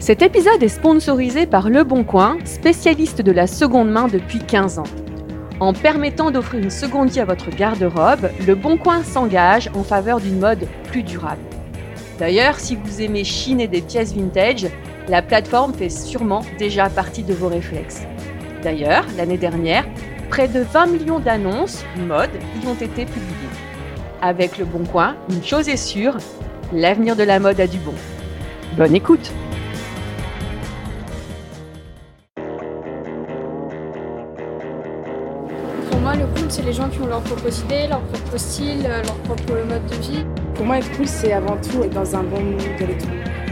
Cet épisode est sponsorisé par Le Bon Coin, spécialiste de la seconde main depuis 15 ans. En permettant d'offrir une seconde vie à votre garde-robe, Le Bon Coin s'engage en faveur d'une mode plus durable. D'ailleurs, si vous aimez chiner des pièces vintage, la plateforme fait sûrement déjà partie de vos réflexes. D'ailleurs, l'année dernière, près de 20 millions d'annonces mode y ont été publiées. Avec Le Bon Coin, une chose est sûre, l'avenir de la mode a du bon. Bonne écoute C'est les gens qui ont leur propre idée, leur propre style, euh, leur propre mode de vie. Pour moi, être cool, c'est avant tout être dans un bon mood et tout.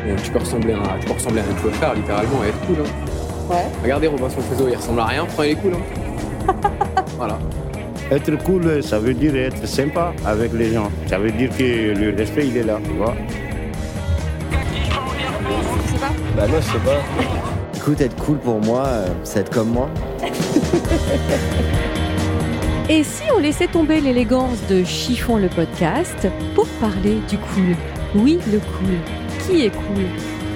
Euh, tu peux ressembler à, tu peux ressembler à un influenceur littéralement et être cool. Hein. Ouais. Regardez Robinson Crusoe, il ressemble à rien, pourtant il est cool. Hein. voilà. Être cool, ça veut dire être sympa avec les gens. Ça veut dire que le respect, il est là, tu vois. Je sais pas. Bah moi je sais pas. Écoute, être cool pour moi, euh, c'est être comme moi. Et si on laissait tomber l'élégance de Chiffon le podcast pour parler du cool? Oui, le cool. Qui est cool?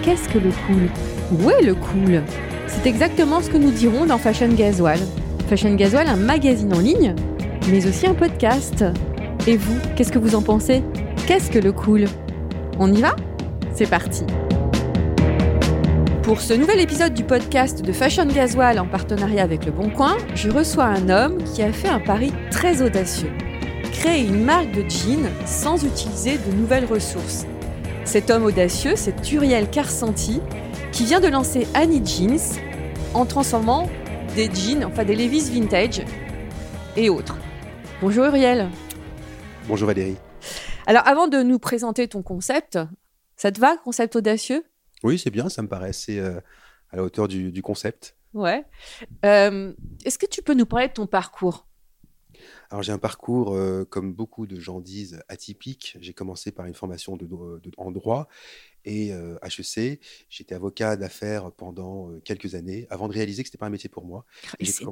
Qu'est-ce que le cool? Où est le cool? C'est exactement ce que nous dirons dans Fashion Gasoil. Fashion Gasoil, un magazine en ligne, mais aussi un podcast. Et vous, qu'est-ce que vous en pensez? Qu'est-ce que le cool? On y va? C'est parti pour ce nouvel épisode du podcast de Fashion Gasoil en partenariat avec Le Bon Coin, je reçois un homme qui a fait un pari très audacieux. Créer une marque de jeans sans utiliser de nouvelles ressources. Cet homme audacieux, c'est Uriel Carsanti, qui vient de lancer Annie Jeans en transformant des jeans, enfin des Levi's vintage et autres. Bonjour Uriel. Bonjour Valérie. Alors avant de nous présenter ton concept, ça te va, concept audacieux? Oui, c'est bien, ça me paraît assez euh, à la hauteur du, du concept. Ouais. Euh, Est-ce que tu peux nous parler de ton parcours? Alors j'ai un parcours, euh, comme beaucoup de gens disent, atypique. J'ai commencé par une formation de, dro- de- en droit et euh, HEC. J'étais avocat d'affaires pendant euh, quelques années avant de réaliser que ce n'était pas un métier pour moi. C'est-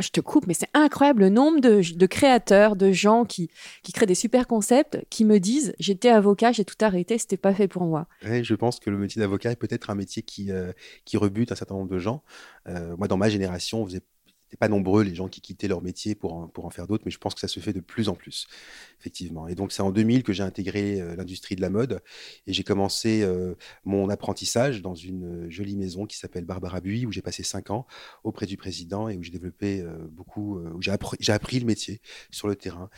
Je te coupe, mais c'est incroyable le nombre de, de créateurs, de gens qui, qui créent des super concepts, qui me disent j'étais avocat, j'ai tout arrêté, c'était pas fait pour moi. Ouais, je pense que le métier d'avocat est peut-être un métier qui, euh, qui rebute un certain nombre de gens. Euh, moi, dans ma génération, on faisait c'était pas nombreux les gens qui quittaient leur métier pour en, pour en faire d'autres, mais je pense que ça se fait de plus en plus, effectivement. Et donc, c'est en 2000 que j'ai intégré euh, l'industrie de la mode et j'ai commencé euh, mon apprentissage dans une euh, jolie maison qui s'appelle Barbara Buis, où j'ai passé cinq ans auprès du président et où j'ai développris euh, beaucoup, où j'ai appris, appris le métier sur le terrain.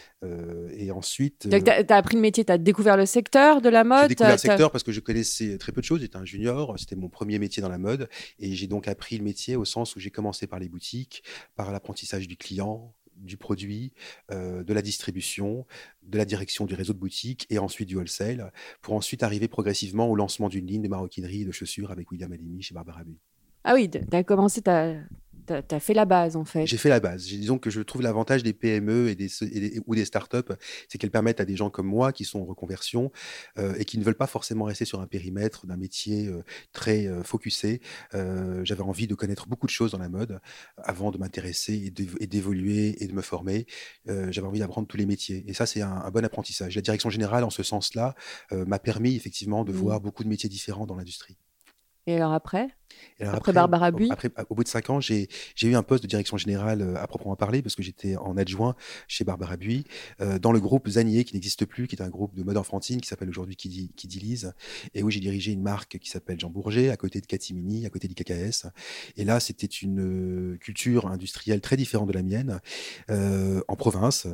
Et ensuite. Donc, t'as as appris le métier, t'as découvert le secteur de la mode. J'ai découvert le secteur parce que je connaissais très peu de choses. J'étais un junior, c'était mon premier métier dans la mode. Et j'ai donc appris le métier au sens où j'ai commencé par les boutiques, par l'apprentissage du client, du produit, euh, de la distribution, de la direction du réseau de boutiques et ensuite du wholesale, pour ensuite arriver progressivement au lancement d'une ligne de maroquinerie et de chaussures avec William Halimi chez Barbara Buis. Ah oui, t'as commencé, t'as as, fait la base en fait. J'ai fait la base. Disons que je trouve l'avantage des PME et des, et des- ou des startups, c'est qu'elles permettent à des gens comme moi qui sont en reconversion euh, et qui ne veulent pas forcément rester sur un périmètre d'un métier euh, très euh, focusé. J'avais envie de connaître beaucoup de choses dans la mode avant de m'intéresser et d'év- et d'évoluer et de me former. J'avais envie d'apprendre tous les métiers. Et ça, c'est un, un bon apprentissage. La direction générale, en ce sens-là, m'a permis effectivement de Mhm. voir beaucoup de métiers différents dans l'industrie. Et alors après? Après Barbara Buis après, au bout de cinq ans, j'ai eu un poste de direction générale euh, à proprement parler parce que j'étais en adjoint chez Barbara Buis euh, dans le groupe Zanier qui n'existe plus, qui est un groupe de mode enfantine qui s'appelle aujourd'hui Kidi, Kidi Lise, et où j'ai dirigé une marque qui s'appelle Jean Bourget à côté de Catimini, à côté d'IKKS. Et là, c'était une euh, culture industrielle très différente de la mienne euh, en province.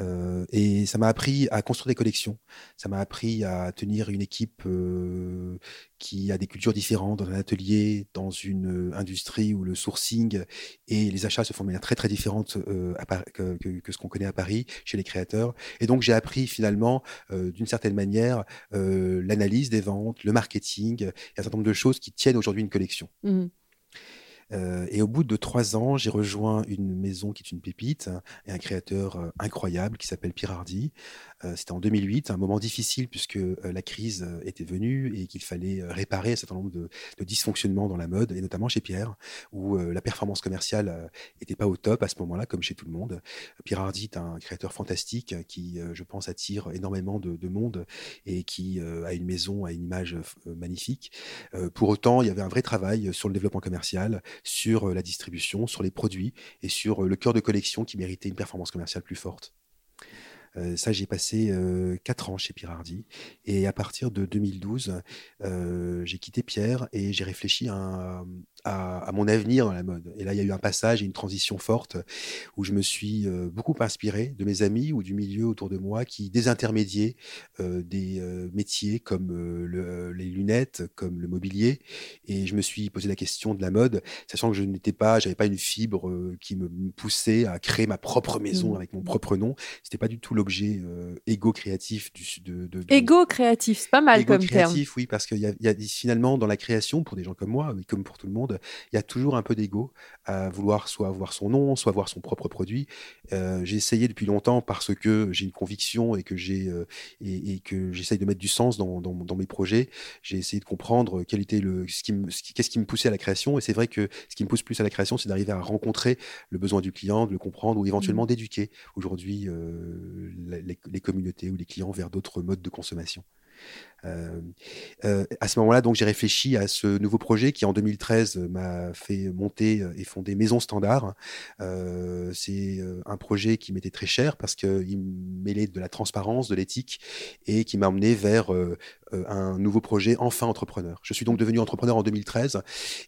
Euh, et ça m'a appris à construire des collections. Ça m'a appris à tenir une équipe euh, qui a des cultures différentes dans un atelier dans une industrie où le sourcing et les achats se font de manière très très différente que, que, ce qu'on connaît à Paris chez les créateurs. Et donc j'ai appris finalement d'une certaine manière l'analyse des ventes, le marketing, et un certain nombre de choses qui tiennent aujourd'hui une collection. Mmh. Euh, et au bout de trois ans, j'ai rejoint une maison qui est une pépite et un créateur euh, incroyable qui s'appelle Pierre Hardy. Euh, c'était en 2008, un moment difficile puisque la crise était venue et qu'il fallait réparer un certain nombre de, dysfonctionnements dans la mode, et notamment chez Pierre, où la performance commerciale n'était pas au top à ce moment-là, comme chez tout le monde. Pierre Hardy est un créateur fantastique qui, je pense, attire énormément de, de monde et qui a une maison, a une image magnifique. pour autant, il y avait un vrai travail sur le développement commercial, sur la distribution, sur les produits et sur le cœur de collection qui méritait une performance commerciale plus forte. ça, j'ai passé quatre ans chez Pirardi. Et à partir de 2012, j'ai quitté Pierre et j'ai réfléchi à, à, mon avenir dans la mode. Et là, il y a eu un passage et une transition forte où je me suis euh, beaucoup inspiré de mes amis ou du milieu autour de moi qui désintermédiaient euh, des euh, métiers comme les lunettes, comme le mobilier. Et je me suis posé la question de la mode, sachant que je n'étais pas, j'avais pas une fibre qui me poussait à créer ma propre maison mmh. avec mon propre nom. C'était pas du tout l'objet égo créatif du, de, de, Égo créatif, c'est pas mal comme créatif, oui, parce qu'il y, y, a finalement dans la création, pour des gens comme moi, comme pour tout le monde, il y a toujours un peu d'ego à vouloir soit avoir son nom, soit avoir son propre produit. Euh, j'ai essayé depuis longtemps parce que j'ai une conviction et que j'ai euh, et, que j'essaye de mettre du sens dans, dans, mes projets. J'ai essayé de comprendre quel était le ce qui qu'est-ce qui me poussait à la création. Et c'est vrai que ce qui me pousse plus à la création, c'est d'arriver à rencontrer le besoin du client, de le comprendre ou éventuellement mmh. d'éduquer aujourd'hui euh, les communautés ou les clients vers d'autres modes de consommation. Euh, euh, à ce moment-là, donc, j'ai réfléchi à ce nouveau projet qui, en 2013, m'a fait monter et fonder Maison Standard. Euh, c'est un projet qui m'était très cher parce qu'il mêlait de la transparence, de l'éthique et qui m'a emmené vers un nouveau projet enfin entrepreneur. Je suis donc devenu entrepreneur en 2013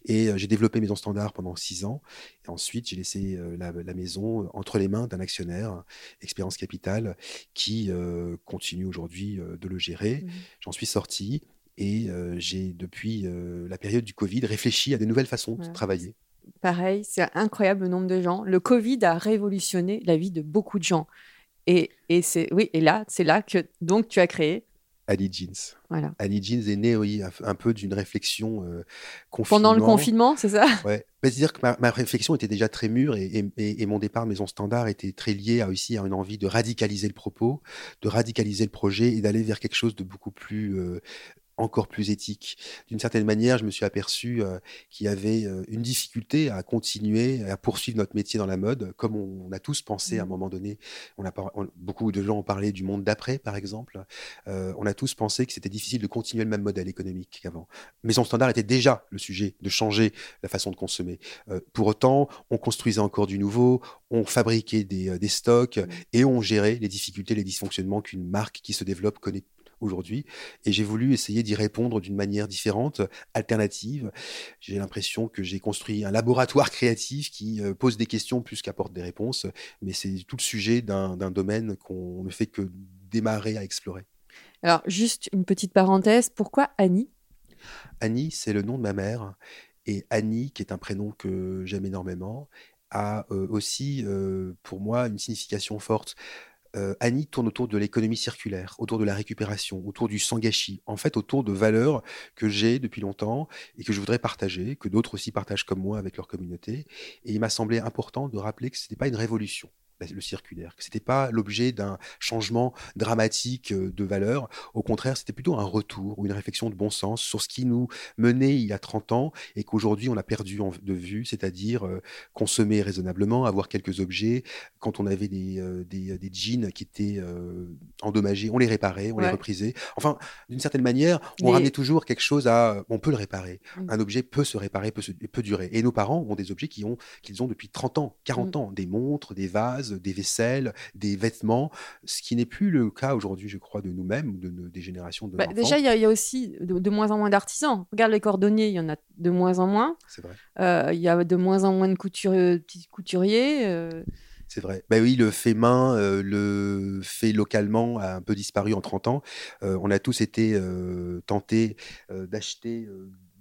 et j'ai développé Maison Standard pendant six ans. Et ensuite, j'ai laissé la, maison entre les mains d'un actionnaire, Expérience Capital, qui continue aujourd'hui de le gérer. Mmh. J'en suis sorti et j'ai, depuis la période du Covid, réfléchi à de nouvelles façons de travailler. Pareil, c'est incroyable le nombre de gens. Le Covid a révolutionné la vie de beaucoup de gens. Et, et c'est oui, et là, c'est là que donc tu as créé Ali Jeans. Voilà. Ali Jeans est né oui, un peu d'une réflexion Pendant le confinement, c'est ça? Ouais. Bah, c'est-à-dire que ma, réflexion était déjà très mûre et, et, mon départ de Maison Standard était très lié à, aussi à une envie de radicaliser le propos, de radicaliser le projet et d'aller vers quelque chose de beaucoup plus encore plus éthique. D'une certaine manière, je me suis aperçu euh, qu'il y avait euh, une difficulté à continuer, à poursuivre notre métier dans la mode, comme on, a tous pensé à un mmh. moment donné. On a beaucoup de gens ont parlé du monde d'après, par exemple. Euh, on a tous pensé que c'était difficile de continuer le même modèle économique qu'avant. Maison Standard était déjà le sujet de changer la façon de consommer. pour autant, on construisait encore du nouveau, on fabriquait des, des stocks mmh. et on gérait les difficultés, les dysfonctionnements qu'une marque qui se développe connaît aujourd'hui. Et j'ai voulu essayer d'y répondre d'une manière différente, alternative. J'ai l'impression que j'ai construit un laboratoire créatif qui euh, pose des questions plus qu'apporte des réponses. Mais c'est tout le sujet d'un domaine qu'on ne fait que démarrer à explorer. Alors, juste une petite parenthèse, pourquoi Annie? Annie, c'est le nom de ma mère. Et Annie, qui est un prénom que j'aime énormément, a euh, aussi, euh, pour moi, une signification forte. Euh, Annie tourne autour de l'économie circulaire, autour de la récupération, autour du sangashi, en fait autour de valeurs que j'ai depuis longtemps et que je voudrais partager, que d'autres aussi partagent comme moi avec leur communauté. Et il m'a semblé important de rappeler que ce n'était pas une révolution le circulaire, que c'était pas l'objet d'un changement dramatique euh, de valeur. Au contraire, c'était plutôt un retour ou une réflexion de bon sens sur ce qui nous menait il y a 30 ans et qu'aujourd'hui on a perdu de vue, c'est-à-dire euh, consommer raisonnablement, avoir quelques objets. Quand on avait des, euh, des, jeans qui étaient endommagés, on les réparait, on les reprisait. Enfin, d'une certaine manière, on ramenait toujours quelque chose à... On peut le réparer. Mmh. Un objet peut se réparer, peut, se, peut durer. Et nos parents ont des objets qui ont, qu'ils ont depuis 30 ans, 40 mmh. ans, des montres, des vases, des vaisselles, des vêtements, ce qui n'est plus le cas aujourd'hui, je crois, de nous-mêmes ou de, des générations de bah, Déjà, il y, a aussi de, moins en moins d'artisans. Regarde les cordonniers, il y en a de moins en moins. C'est vrai. Euh, il y a de moins en moins de couturiers. couturiers euh. C'est vrai. Ben oui, le fait main, euh, le fait localement a un peu disparu en 30 ans. on a tous été tentés d'acheter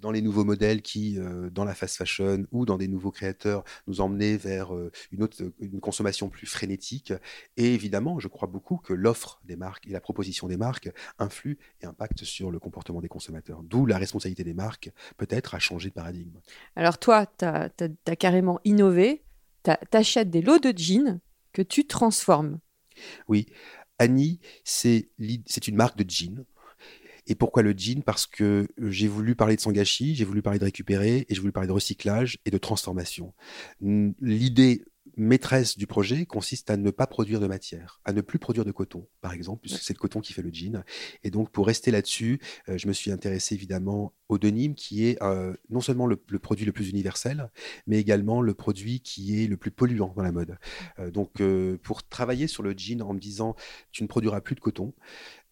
dans les nouveaux modèles qui, euh, dans la fast fashion ou dans des nouveaux créateurs, nous emmenaient vers euh, une, autre, une consommation plus frénétique. Et évidemment, je crois beaucoup que l'offre des marques et la proposition des marques influent et impactent sur le comportement des consommateurs. D'où la responsabilité des marques, peut-être, à changer de paradigme. Alors toi, tu as, carrément innové. Tu achètes des lots de jeans que tu transformes. Oui. Annie, c'est une marque de jeans et pourquoi le jean? Parce que euh, j'ai voulu parler de Sangashi, j'ai voulu parler de récupérer, et j'ai voulu parler de recyclage et de transformation. L'idée maîtresse du projet consiste à ne pas produire de matière, à ne plus produire de coton, par exemple, puisque c'est le coton qui fait le jean. Et donc, pour rester là-dessus, euh, je me suis intéressé évidemment au denim, qui est euh, non seulement le, produit le plus universel, mais également le produit qui est le plus polluant dans la mode. donc, pour travailler sur le jean en me disant, tu ne produiras plus de coton,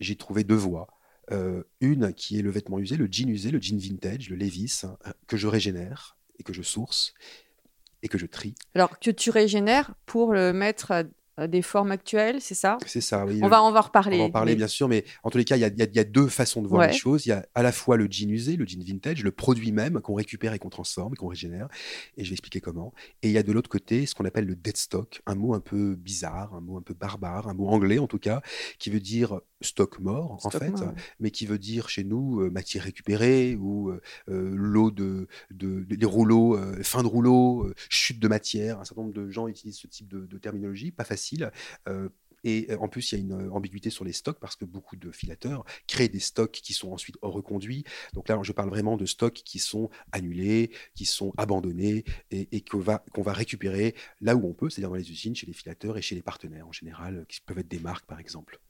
j'ai trouvé deux voies. Euh, une qui est le vêtement usé, le jean usé, le jean vintage, le Levis, hein, que je régénère et que je source et que je trie. Alors que tu régénères pour le mettre euh, des formes actuelles, c'est ça? C'est ça, oui. On, va, on va en reparler. On va en parler, bien sûr, mais en tous les cas, il y, a, deux façons de voir les choses. Il y a à la fois le jean usé, le jean vintage, le produit même qu'on récupère et qu'on transforme et qu'on régénère, et je vais expliquer comment. Et il y a de l'autre côté ce qu'on appelle le dead stock, un mot un peu bizarre, un mot un peu barbare, un mot anglais en tout cas, qui veut dire stock mort, en fait, mais qui veut dire chez nous euh, matière récupérée ou euh, l'eau de, rouleaux, fin de rouleau, chute de matière. Un certain nombre de gens utilisent ce type de, de terminologie, pas facile euh, et euh, en plus, il y a une euh, ambiguïté sur les stocks parce que beaucoup de filateurs créent des stocks qui sont ensuite reconduits. Donc là, je parle vraiment de stocks qui sont annulés, qui sont abandonnés et, qu'on va, qu'on va récupérer là où on peut, c'est-à-dire dans les usines, chez les filateurs et chez les partenaires en général, qui peuvent être des marques par exemple.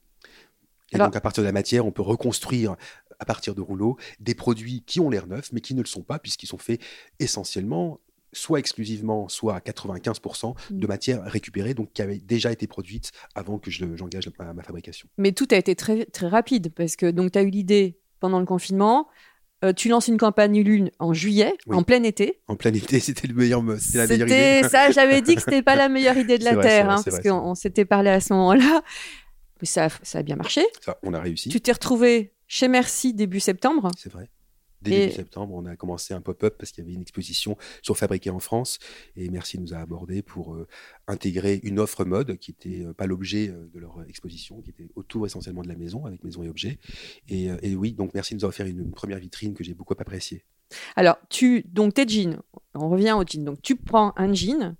Et donc à partir de la matière, on peut reconstruire à partir de rouleaux des produits qui ont l'air neufs mais qui ne le sont pas puisqu'ils sont faits essentiellement soit exclusivement, soit à 95% de mm. matière récupérée, donc qui avait déjà été produite avant que j'engage ma, fabrication. Mais tout a été très, très rapide, parce que tu as eu l'idée pendant le confinement, euh, tu lances une campagne Lune en juillet, en plein été. En plein été, c'était le meilleur, c'était la meilleure idée. ça, j'avais dit que c'était pas la meilleure idée de la terre, hein, parce qu'on s'était parlé à ce moment-là. Mais ça, ça a bien marché. Ça, on a réussi. Tu t'es retrouvé chez Merci début septembre. C'est vrai. Dès début septembre, on a commencé un pop-up parce qu'il y avait une exposition sur Fabriqué en France. Et Merci nous a abordé pour euh, intégrer une offre mode qui n'était euh, pas l'objet euh, de leur exposition, qui était autour essentiellement de la maison, avec maison et objets. Et, oui, donc Merci nous a offert une, première vitrine que j'ai beaucoup appréciée. Alors, tu, donc tes jeans, on revient aux jeans. Donc, tu prends un jean,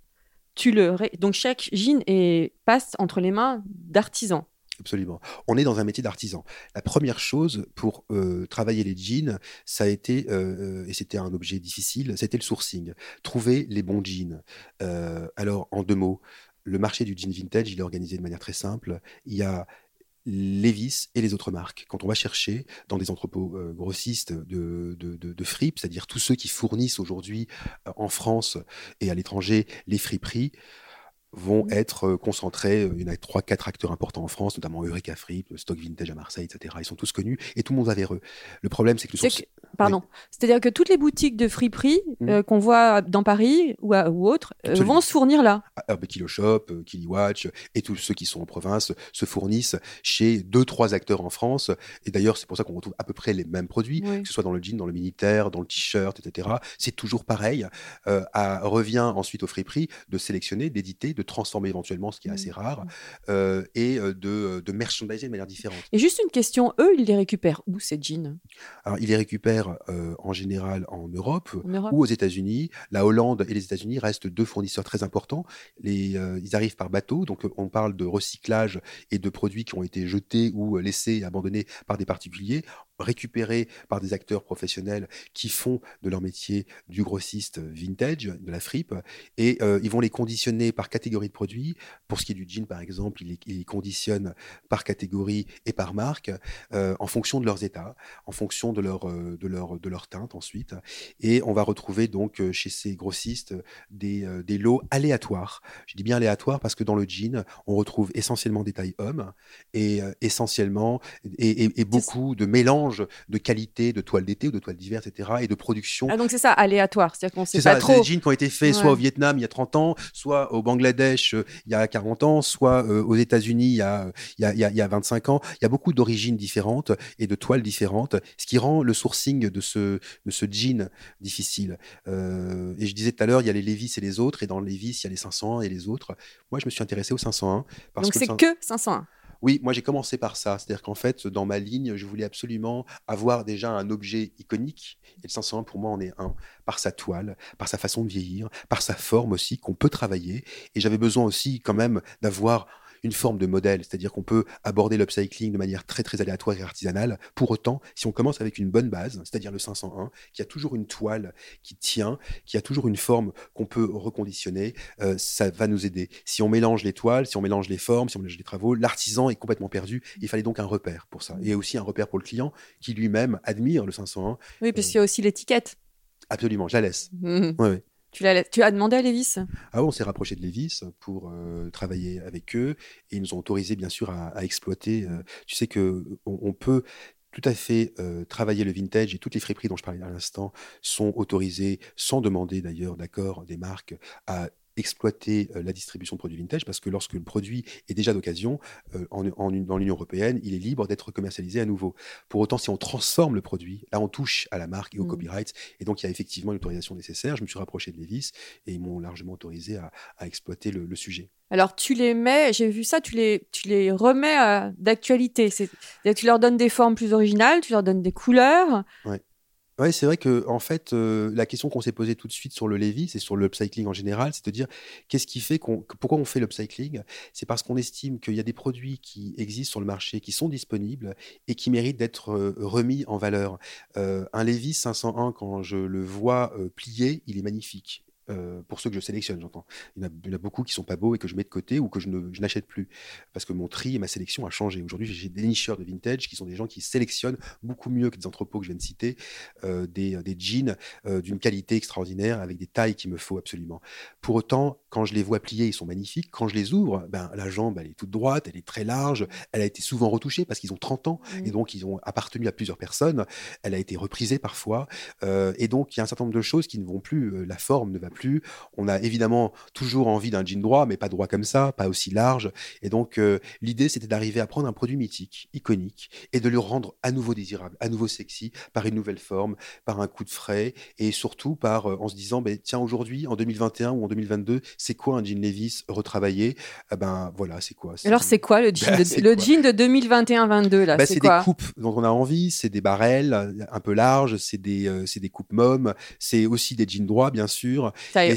tu le, donc chaque jean est, passe entre les mains d'artisans. Absolument. On est dans un métier d'artisan. La première chose pour euh, travailler les jeans, ça a été, euh, et c'était un objet difficile, c'était le sourcing. Trouver les bons jeans. Euh, alors, en deux mots, le marché du jean vintage, il est organisé de manière très simple. Il y a Levis et les autres marques. Quand on va chercher dans des entrepôts grossistes de, de, de, fripes, c'est-à-dire tous ceux qui fournissent aujourd'hui en France et à l'étranger les friperies, vont être euh, concentrés. Euh, il y en a trois, quatre acteurs importants en France, notamment Eureka Fripp, Stock Vintage à Marseille, etc. Ils sont tous connus et tout le monde va vers eux. Le problème, c'est que le Pardon. C'est-à-dire que toutes les boutiques de friperie mmh. euh, qu'on voit dans Paris ou, ou autres vont se fournir là. Ah, ah Kilo Shop, Kili Watch et tous ceux qui sont en province se fournissent chez deux, trois acteurs en France. Et d'ailleurs, c'est pour ça qu'on retrouve à peu près les mêmes produits, que ce soit dans le jean, dans le militaire, dans le t-shirt, etc. C'est toujours pareil. à, revient ensuite aux friperies de sélectionner, d'éditer, de transformer éventuellement, ce qui est assez mmh. rare, euh, et euh, de, euh, de merchandiser de manière différente. Et juste une question, eux, ils les récupèrent où ces jeans? Alors, ils les récupèrent en général en Europe, ou aux États-Unis. La Hollande et les États-Unis restent deux fournisseurs très importants. Les, ils arrivent par bateau, donc on parle de recyclage et de produits qui ont été jetés ou laissés, abandonnés par des particuliers récupérés par des acteurs professionnels qui font de leur métier du grossiste vintage, de la fripe, et euh, ils vont les conditionner par catégorie de produits. Pour ce qui est du jean, par exemple, ils les, conditionnent par catégorie et par marque, euh, en fonction de leurs états, en fonction de leur, euh, de, leur, de leur teinte ensuite. Et on va retrouver donc chez ces grossistes des, des lots aléatoires. Je dis bien aléatoires parce que dans le jean, on retrouve essentiellement des tailles hommes et essentiellement et, et beaucoup de mélanges mélange de qualité, de toiles d'été ou de toiles d'hiver, etc., et de production. Ah, donc c'est ça, aléatoire. C'est-à-dire qu'on sait C'est pas ça, trop. c'est des jeans qui ont été faits soit au Vietnam il y a 30 ans, soit au Bangladesh euh, il y a 40 ans, soit euh, aux États-Unis il, y a- il y a, il y a- il y a 25 ans. Il y a beaucoup d'origines différentes et de toiles différentes, ce qui rend le sourcing de ce, de ce jean difficile. Euh, et je disais tout à l'heure, il y a les Levi's et les autres, et dans les Levi's, il y a les 501 et les autres. Moi, je me suis intéressé au 501. Parce Donc c'est que 501. Oui, moi j'ai commencé par ça. C'est-à-dire qu'en fait, dans ma ligne, je voulais absolument avoir déjà un objet iconique. Et le 501, pour moi, en est un. Par sa toile, par sa façon de vieillir, par sa forme aussi, qu'on peut travailler. Et j'avais besoin aussi, quand même, d'avoir une forme de modèle. C'est-à-dire qu'on peut aborder l'upcycling de manière très, très aléatoire et artisanale. Pour autant, si on commence avec une bonne base, c'est-à-dire le 501, qui a toujours une toile qui tient, qui a toujours une forme qu'on peut reconditionner, euh, ça va nous aider. Si on mélange les toiles, si on mélange les formes, si on mélange les travaux, l'artisan est complètement perdu. Il fallait donc un repère pour ça. Et aussi un repère pour le client qui lui-même admire le 501. Oui, parce qu'il y a aussi l'étiquette. Absolument, je la laisse. Ouais, ouais. Tu, as demandé à Lévis? Ah ouais, on s'est rapproché de Levis pour euh, travailler avec eux et ils nous ont autorisé bien sûr à, à exploiter. euh, tu sais que on, on peut tout à fait euh, travailler le vintage et toutes les friperies dont je parlais à l'instant sont autorisées sans demander d'ailleurs d'accord des marques à exploiter euh, la distribution de produits vintage parce que lorsque le produit est déjà d'occasion euh, en, en- dans l'Union européenne, il est libre d'être commercialisé à nouveau. Pour autant, si on transforme le produit, là on touche à la marque et au Mm. copyright et donc il y a effectivement une autorisation nécessaire. Je me suis rapproché de Levis et ils m'ont largement autorisé à, à exploiter le, le sujet. Alors tu les mets, j'ai vu ça, tu les, tu les remets euh, d'actualité. Tu leur donnes des formes plus originales, tu leur donnes des couleurs. Ouais, c'est vrai que en fait, euh, la question qu'on s'est posée tout de suite sur le Levis et sur le upcycling en général, c'est de dire qu'est-ce qui fait qu'on, pourquoi on fait l'upcycling? C'est parce qu'on estime qu'il y a des produits qui existent sur le marché, qui sont disponibles et qui méritent d'être euh, remis en valeur. Euh, un Levis 501, quand je le vois plié, il est magnifique. Euh, pour ceux que je sélectionne, j'entends. Il y, en a, il y en a beaucoup qui sont pas beaux et que je mets de côté ou que je, ne, je n'achète plus. Parce que mon tri et ma sélection a changé. Aujourd'hui, j'ai des nicheurs de vintage qui sont des gens qui sélectionnent beaucoup mieux que des entrepôts que je viens de citer, euh, des, des jeans euh, d'une qualité extraordinaire avec des tailles qu'il me faut absolument. Pour autant, quand je les vois pliés, ils sont magnifiques. Quand je les ouvre, ben, la jambe, elle est toute droite, elle est très large, elle a été souvent retouchée parce qu'ils ont 30 ans et donc ils ont appartenu à plusieurs personnes. Elle a été reprisée parfois. Et donc, il y a un certain nombre de choses qui ne vont plus. La forme ne va plus. On a évidemment toujours envie d'un jean droit, mais pas droit comme ça, pas aussi large. Et donc, euh, l'idée, c'était d'arriver à prendre un produit mythique, iconique, et de le rendre à nouveau désirable, à nouveau sexy, par une nouvelle forme, par un coup de frais, et surtout par, euh, en se disant, ben, tiens, aujourd'hui, en 2021 ou en 2022, c'est quoi un jean Levis retravaillé? Eh ben voilà, c'est quoi? Alors c'est quoi le jean Ben, de, c'est le quoi? jean de 2021-22 là bah, C'est des coupes dont on a envie, c'est des barrels euh, un peu larges, c'est des, euh, c'est des coupes mômes, c'est aussi des jeans droits, bien sûr. Taille des-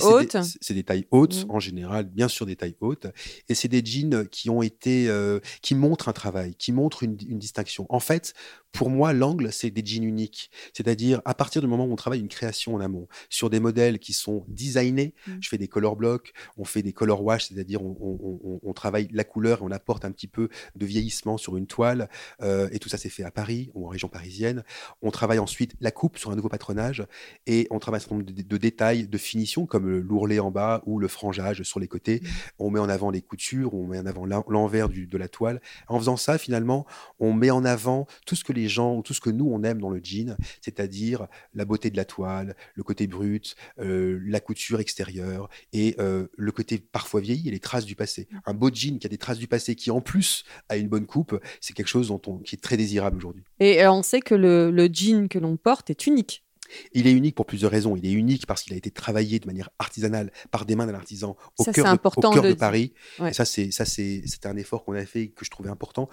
c'est des tailles hautes, Mm. en général, bien sûr des tailles hautes. Et c'est des jeans qui ont été, euh, qui montrent un travail, qui montrent une, une distinction. En fait, pour moi, l'angle, c'est des jeans uniques. C'est-à-dire, à partir du moment où on travaille une création en amont, sur des modèles qui sont designés, Mm. je fais des color blocks, on fait des color wash, c'est-à-dire on, on- on- on travaille la couleur et on apporte un petit peu de vieillissement sur une toile. Euh, et tout ça, c'est fait à Paris ou en région parisienne. On travaille ensuite la coupe sur un nouveau patronage et on travaille un certain nombre de, de détails de finition comme le l'ourlet en bas ou le frangeage sur les côtés. On met en avant les coutures, on met en avant l'en- l'envers de la toile. En faisant ça, finalement, on met en avant tout ce que les gens, ou tout ce que nous, on aime dans le jean, c'est-à-dire la beauté de la toile, le côté brut, euh, la couture extérieure et euh, le côté parfois vieilli et les traces du passé. Un beau jean qui a des traces du passé, qui en plus a une bonne coupe, c'est quelque chose dont on, qui est très désirable aujourd'hui. Et euh, on sait que le, le jean que l'on porte est unique. Il est unique pour plusieurs raisons. Il est unique parce qu'il a été travaillé de manière artisanale par des mains d'un artisan au Ça, cœur, de, au cœur de. Paris. Ouais. Et ça, c'est un effort qu'on a fait que je trouvais important.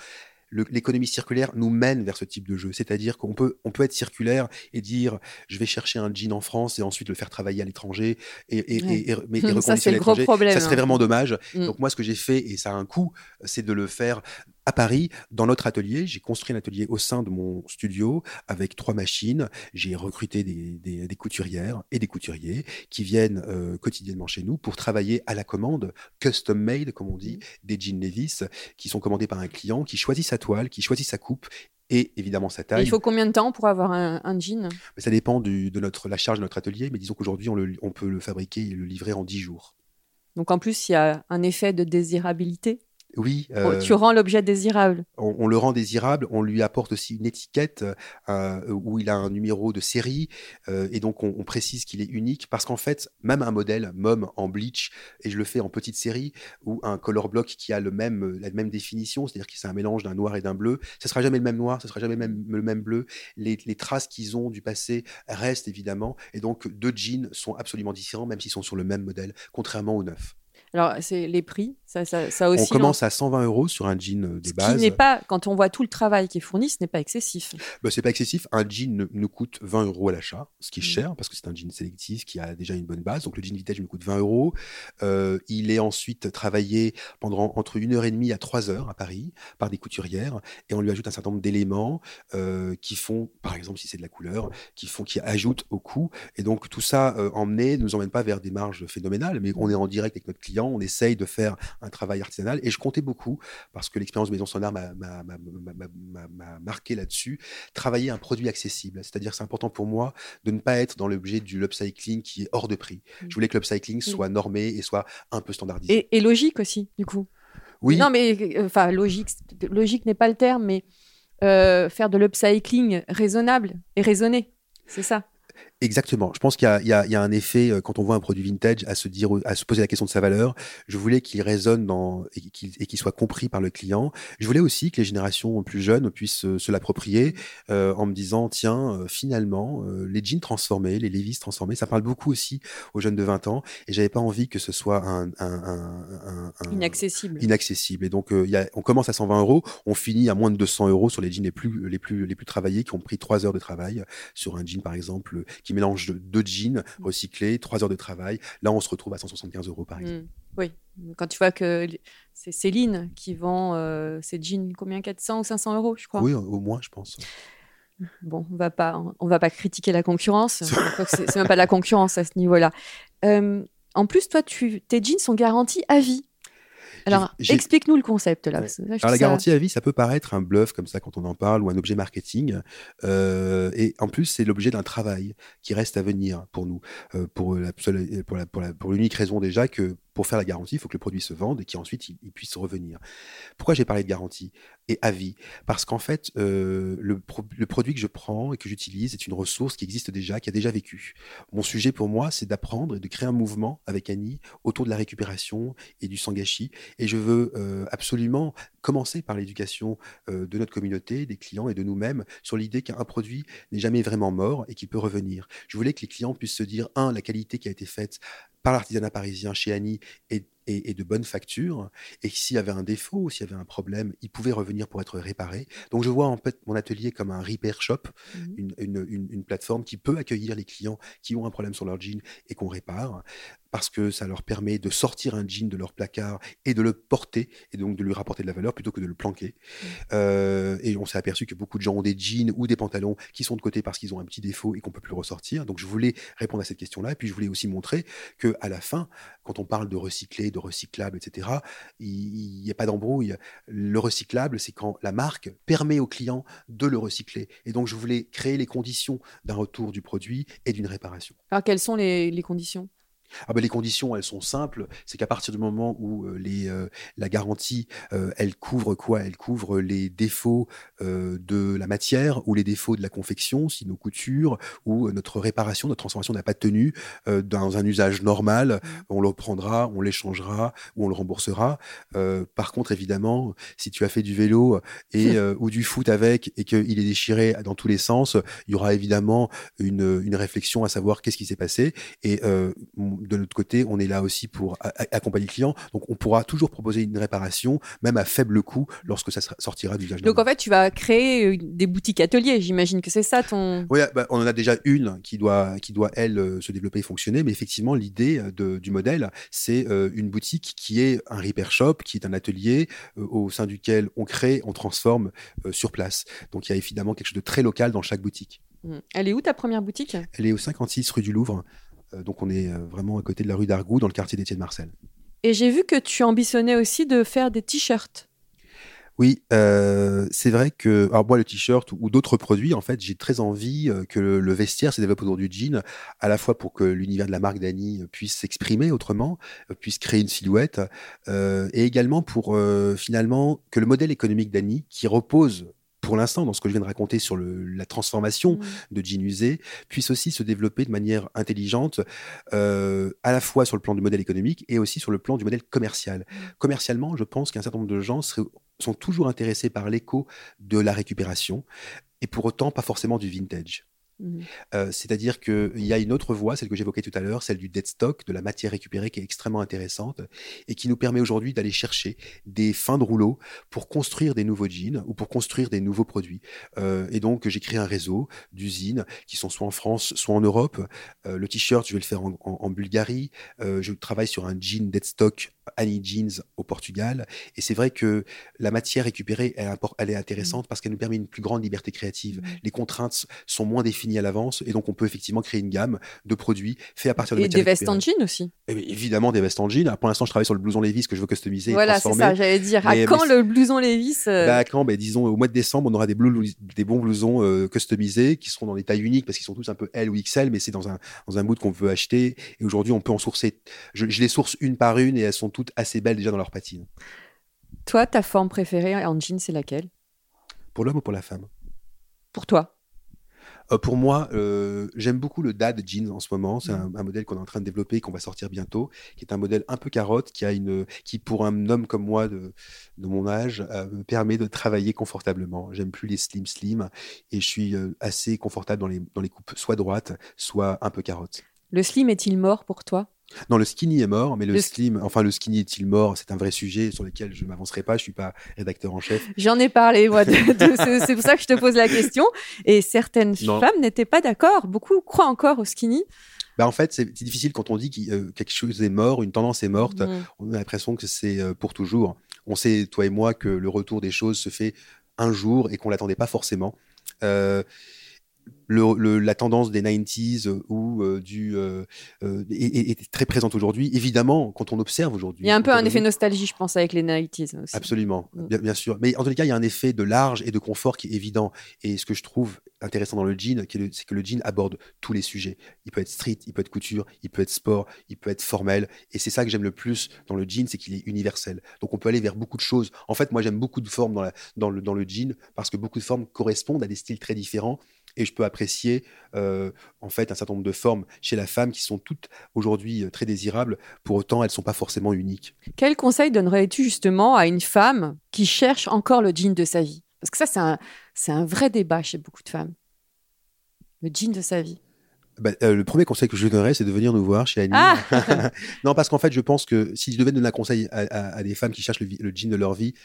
L'économie circulaire nous mène vers ce type de jeu, c'est-à-dire qu'on peut, on peut être circulaire et dire je vais chercher un jean en France et ensuite le faire travailler à l'étranger et, et, Ouais. et- et- mais- Ça, c'est à le gros l'étranger. problème, Ça serait hein. vraiment dommage. Mm. Donc moi, ce que j'ai fait et ça a un coût, c'est de le faire à Paris, dans notre atelier. J'ai construit un atelier au sein de mon studio avec trois machines. J'ai recruté des, des- des couturières et des couturiers qui viennent euh, quotidiennement chez nous pour travailler à la commande, custom made, comme on dit, des jeans Levis qui sont commandés par un client qui choisit sa toile, qui choisit sa coupe et évidemment sa Et taille. il faut combien de temps pour avoir un, un jean? Mais ça dépend du- de notre, la charge de notre atelier, mais disons qu'aujourd'hui, on, on peut le fabriquer et le livrer en 10 jours. Donc en plus, il y a un effet de désirabilité? Oui. Oh, euh, Tu rends l'objet désirable. on, on le rend désirable, on lui apporte aussi une étiquette euh, où il a un numéro de série euh, et donc on, on précise qu'il est unique parce qu'en fait, même un modèle MOM en bleach, et je le fais en petite série, ou un color block qui a le même, la même définition, c'est-à-dire que c'est un mélange d'un noir et d'un bleu, ce sera jamais le même noir, ce sera jamais le même, le même bleu. Les, les traces qu'ils ont du passé restent évidemment, et donc deux jeans sont absolument différents, même s'ils sont sur le même modèle, contrairement au neuf. Alors, c'est les prix, ça, ça, ça aussi. on commence à 120 euros sur un jean euh, de Ce qui n'est pas, quand on voit tout le travail qui est fourni, ce n'est pas excessif. Bah, c'est pas excessif. Un jean ne- nous coûte 20 euros à l'achat, ce qui est Mm. cher parce que c'est un jean sélectif qui a déjà une bonne base. Donc le jean vintage me coûte 20 euros. Euh, il est ensuite travaillé pendant entre une heure et demie à trois heures à Paris par des couturières et on lui ajoute un certain nombre d'éléments euh, qui font, par exemple si c'est de la couleur, qui font, qui ajoutent au coût. Et donc tout ça euh, emmené ne nous emmène pas vers des marges phénoménales, mais on est en direct avec notre client, on essaye de faire un travail artisanal et je comptais beaucoup parce que l'expérience Maison Standard m'a- m'a m'a- m'a- m'a- m'a- m'a marqué là-dessus travailler un produit accessible. C'est-à-dire que c'est important pour moi de ne pas être dans l'objet du upcycling qui est hors de prix. Mm. Je voulais que l'upcycling soit normé et soit un peu standardisé. Et, et logique aussi, du coup. oui, Non, mais euh, enfin, logique, logique n'est pas le terme, mais euh, faire de l'upcycling raisonnable et raisonné, c'est ça. Exactement. Je pense qu'il y, a- y y un effet euh, quand on voit un produit vintage à se dire, à se poser la question de sa valeur. Je voulais qu'il résonne dans et qu'il soit compris par le client. Je voulais aussi que les générations plus jeunes puissent euh, se l'approprier euh, en me disant tiens, euh, finalement, euh, les jeans transformés, les Levi's transformés, ça parle beaucoup aussi aux jeunes de 20 ans. Et j'avais pas envie que ce soit un, Inaccessible. inaccessible. Et donc, il y a, on commence à 120 euros, on finit à moins de 200 euros sur les jeans les plus, les plus, les plus travaillés, qui ont pris trois heures de travail sur un jean, par exemple, qui mélange deux jeans recyclés, trois heures de travail. Là, on se retrouve à 175 euros, par exemple. Mm. Oui, quand tu vois que c'est Céline qui vend euh, ses jeans, combien 400 ou 500 euros, je crois. Oui, au moins, je pense. Bon, on va pas, on va pas critiquer la concurrence. C'est même pas de la concurrence à ce niveau-là. Euh, en plus, toi, tu, tes jeans sont garantis à vie. Alors, explique-nous le concept là. Ouais. Alors la ça- garantie à vie, ça peut paraître un bluff comme ça quand on en parle ou un objet marketing. Euh, et en plus, c'est l'objet d'un travail qui reste à venir pour nous, euh, pour la seule- pour la- pour la- pour l'unique raison déjà que pour faire la garantie, il faut que le produit se vende et qu'ensuite il, puisse revenir. Pourquoi j'ai parlé de garantie et à vie Parce qu'en fait, euh, le, pro- le produit que je prends et que j'utilise est une ressource qui existe déjà, qui a déjà vécu. Mon sujet pour moi, c'est d'apprendre et de créer un mouvement avec Annie autour de la récupération et du sangashi. Et je veux euh, absolument commencer par l'éducation euh, de notre communauté, des clients et de nous-mêmes sur l'idée qu'un produit n'est jamais vraiment mort et qu'il peut revenir. Je voulais que les clients puissent se dire, un, la qualité qui a été faite par l'artisanat parisien chez Annie est, est de bonne facture, et s'il y avait un défaut, s'il y avait un problème, il pouvait revenir pour être réparé. Donc je vois en fait mon atelier comme un repair shop, Mhm. une, une- une- une plateforme qui peut accueillir les clients qui ont un problème sur leur jean et qu'on répare, parce que ça leur permet de sortir un jean de leur placard et de le porter, et donc de lui rapporter de la valeur plutôt que de le planquer. Euh, et on s'est aperçu que beaucoup de gens ont des jeans ou des pantalons qui sont de côté parce qu'ils ont un petit défaut et qu'on peut plus ressortir. Donc je voulais répondre à cette question-là, et puis je voulais aussi montrer que à la fin, quand on parle de recycler, de recyclable, etc., il n'y a pas d'embrouille. Le recyclable, c'est quand la marque permet au client de le recycler. Et donc je voulais créer les conditions d'un retour du produit et d'une réparation. Alors, quelles sont les conditions? Ah ben, les conditions, elles sont simples. C'est qu'à partir du moment où les, euh, la garantie, euh, elle couvre quoi? Elle couvre les défauts euh, de la matière ou les défauts de la confection, si nos coutures ou notre réparation, notre transformation n'a pas tenu dans un usage normal, on le prendra, on l'échangera ou on le remboursera. Par contre, évidemment, si tu as fait du vélo et euh, ou du foot avec et qu'il est déchiré dans tous les sens, il y aura évidemment une, une réflexion à savoir qu'est-ce qui s'est passé. Et de notre côté, on est là aussi pour accompagner le client. Donc, on pourra toujours proposer une réparation, même à faible coût, lorsque ça sortira d'usage Donc, en fait, tu vas créer euh, des boutiques ateliers. J'imagine que c'est ça ton. Oui, bah, on en a déjà une qui doit, qui doit elle, euh, se développer et fonctionner. Mais effectivement, l'idée euh, du modèle, c'est euh, une boutique qui est un repair shop, qui est un atelier euh, au sein duquel on crée, on transforme euh, sur place. Donc, il y a évidemment quelque chose de très local dans chaque boutique. Mm. Elle est où ta première boutique? Elle est au 56 rue du Louvre. Euh, donc, on est euh, vraiment à côté de la rue d'Argout, dans le quartier d'Étienne Marcel. Et j'ai vu que tu ambitionnais aussi de faire des t-shirts. Oui, euh, c'est vrai que alors moi le t-shirt ou, ou d'autres produits, en fait, j'ai très envie que le, le vestiaire se développe autour du jean, à la fois pour que l'univers de la marque Dany puisse s'exprimer autrement, puisse créer une silhouette, euh, et également pour euh, finalement que le modèle économique Dany, qui repose pour l'instant, dans ce que je viens de raconter sur le, la transformation Mm. de jeans usés, puisse aussi se développer de manière intelligente, euh, à la fois sur le plan du modèle économique et aussi sur le plan du modèle commercial. Commercialement, je pense qu'un certain nombre de gens seraient- sont toujours intéressés par l'écho de la récupération, et pour autant pas forcément du vintage. Mhm. Euh, C'est-à-dire qu'il y a une autre voie, celle que j'évoquais tout à l'heure, celle du dead stock, de la matière récupérée qui est extrêmement intéressante et qui nous permet aujourd'hui d'aller chercher des fins de rouleau pour construire des nouveaux jeans ou pour construire des nouveaux produits. Euh, et donc, j'ai créé un réseau d'usines qui sont soit en France, soit en Europe. Euh, le t-shirt, je vais le faire en, en- Bulgarie. Je travaille sur un jean dead stock Annie Jeans au Portugal. Et c'est vrai que la matière récupérée, elle, elle est intéressante parce qu'elle nous permet une plus grande liberté créative. Les contraintes sont moins définies à l'avance et donc on peut effectivement créer une gamme de produits faits à partir de Et matières des vestes en jean aussi. Eh évidemment, des vestes en jean. Alors, pour l'instant, je travaille sur le blouson Levi's que je veux customiser Voilà, et c'est ça, j'allais dire. À quand mais le blouson Levis euh, Bah, quand? Ben, Disons, au mois de décembre, on aura des, blou- des bons blousons euh, customisés qui seront dans des tailles uniques parce qu'ils sont tous un peu L ou XL, mais c'est dans un, dans un mood qu'on veut acheter. Et aujourd'hui, on peut en sourcer. Je, je les source une par une et elles sont toutes assez belles déjà dans leur patine. Toi, ta forme préférée en jean, c'est laquelle? Pour l'homme ou pour la femme? Pour toi Euh, pour moi, euh, j'aime beaucoup le dad jeans en ce moment. C'est Mm. un, un modèle qu'on est en train de développer, qu'on va sortir bientôt, qui est un modèle un peu carotte, qui a une, qui pour un homme comme moi de, de mon âge euh, me permet de travailler confortablement. J'aime plus les slim slim et je suis assez confortable dans les dans les coupes soit droites, soit un peu carotte. Le slim est-il mort pour toi? Non, le skinny est mort, mais le, Le- slim, enfin le skinny est-il mort? C'est un vrai sujet sur lequel je m'avancerai pas. Je suis pas rédacteur en chef. J'en ai parlé, moi. c'est- pour ça que je te pose la question. Et certaines Non. femmes n'étaient pas d'accord. Beaucoup croient encore au skinny. Bah en fait, c'est difficile quand on dit que euh, quelque chose est mort, une tendance est morte. On a l'impression que c'est euh, pour toujours. On sait, toi et moi, que le retour des choses se fait un jour et qu'on l'attendait pas forcément. Euh, le- le- la tendance des 90s euh, ou euh, du euh, est, très présente aujourd'hui. Évidemment, quand on observe aujourd'hui. Il y a un peu un effet nostalgie, je pense, avec les 90s aussi. Absolument, Mm. bien, bien sûr. Mais en tous les cas, il y a un effet de large et de confort qui est évident. Et ce que je trouve intéressant dans le jean, c'est que le jean aborde tous les sujets. Il peut être street, il peut être couture, il peut être sport, il peut être formel. Et c'est ça que j'aime le plus dans le jean, c'est qu'il est universel. Donc on peut aller vers beaucoup de choses. En fait, moi j'aime beaucoup de formes dans, la- dans, le, dans le jean parce que beaucoup de formes correspondent à des styles très différents. Et je peux apprécier euh, en fait un certain nombre de formes chez la femme qui sont toutes aujourd'hui euh, très désirables. Pour autant, elles sont pas forcément uniques. Quel conseil donnerais-tu justement à une femme qui cherche encore le jean de sa vie? Parce que ça, c'est un, c'est un vrai débat chez beaucoup de femmes. Le jean de sa vie. Bah, euh, le premier conseil que je donnerais, c'est de venir nous voir chez Annie. Ah non, parce qu'en fait, je pense que si je devais donner un conseil à, à- à des femmes qui cherchent le, le jean de leur vie,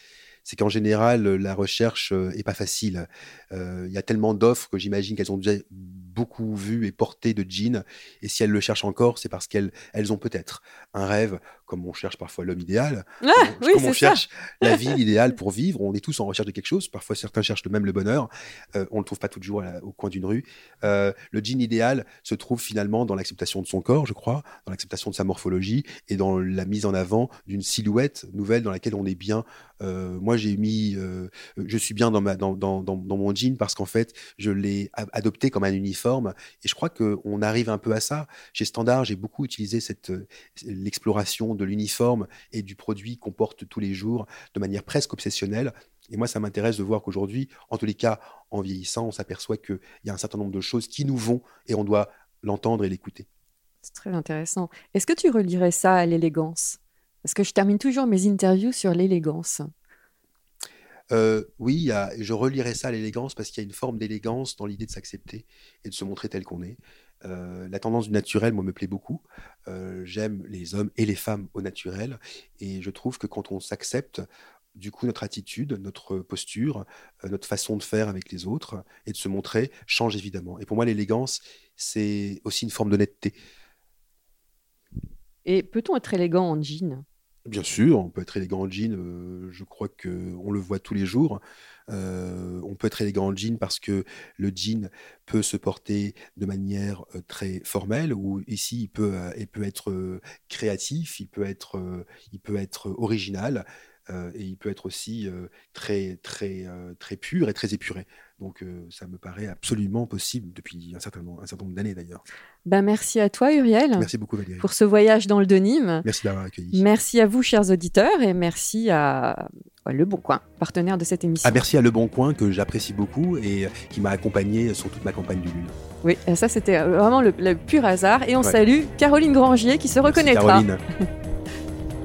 c'est qu'en général, la recherche euh, est pas facile. Euh, Il y a tellement d'offres que j'imagine qu'elles ont déjà beaucoup vu et porté de jeans. Et si elles le cherchent encore, c'est parce qu'elles elles ont peut-être un rêve, comme on cherche parfois l'homme idéal, Ah, comme, oui, comme on ça. cherche la vie idéale pour vivre. On est tous en recherche de quelque chose. Parfois, certains cherchent le même le bonheur. Euh, on ne le trouve pas toujours la- au coin d'une rue. Euh, le jean idéal se trouve finalement dans l'acceptation de son corps, je crois, dans l'acceptation de sa morphologie et dans la mise en avant d'une silhouette nouvelle dans laquelle on est bien. Euh, moi, j'ai mis, euh, je suis bien dans, ma, dans, dans, dans, dans mon jean parce qu'en fait, je l'ai adopté comme un uniforme et je crois qu'on arrive un peu à ça. Chez Standard, j'ai beaucoup utilisé cette, euh, l'exploration de l'uniforme et du produit qu'on porte tous les jours de manière presque obsessionnelle. Et moi, ça m'intéresse de voir qu'aujourd'hui, en tous les cas, en vieillissant, on s'aperçoit qu'il y a un certain nombre de choses qui nous vont et on doit l'entendre et l'écouter. C'est très intéressant. Est-ce que tu relirais ça à l'élégance? Parce que je termine toujours mes interviews sur l'élégance. Euh, oui, a- je relirais ça à l'élégance parce qu'il y a une forme d'élégance dans l'idée de s'accepter et de se montrer tel qu'on est. Euh, la tendance du naturel, moi, me plaît beaucoup. Euh, J'aime les hommes et les femmes au naturel. Et je trouve que quand on s'accepte, du coup, notre attitude, notre posture, euh, notre façon de faire avec les autres et de se montrer change évidemment. Et pour moi, l'élégance, c'est aussi une forme d'honnêteté. Et peut-on être élégant en jean? Bien sûr, on peut être élégant en jean, euh, je crois que on le voit tous les jours. Euh, on peut être élégant en jean parce que le jean peut se porter de manière euh, très formelle, ou ici il peut, être créatif, il peut être, il peut être original. Euh, et il peut être aussi euh, très, très, euh, très pur et très épuré. Donc ça me paraît absolument possible depuis un certain, nombre- un certain nombre d'années d'ailleurs. Ben, merci à toi, Uriel, Merci beaucoup Valérie. pour ce voyage dans le Denim. Merci d'avoir accueilli. Merci à vous, chers auditeurs, et merci à Le Bon Coin, partenaire de cette émission. Ah, merci à Le Bon Coin que j'apprécie beaucoup et qui m'a accompagné sur toute ma campagne du Lune. Oui, ça c'était vraiment le, le pur hasard. Et on Ouais. salue Caroline Grangier qui se Merci, reconnaîtra. Caroline.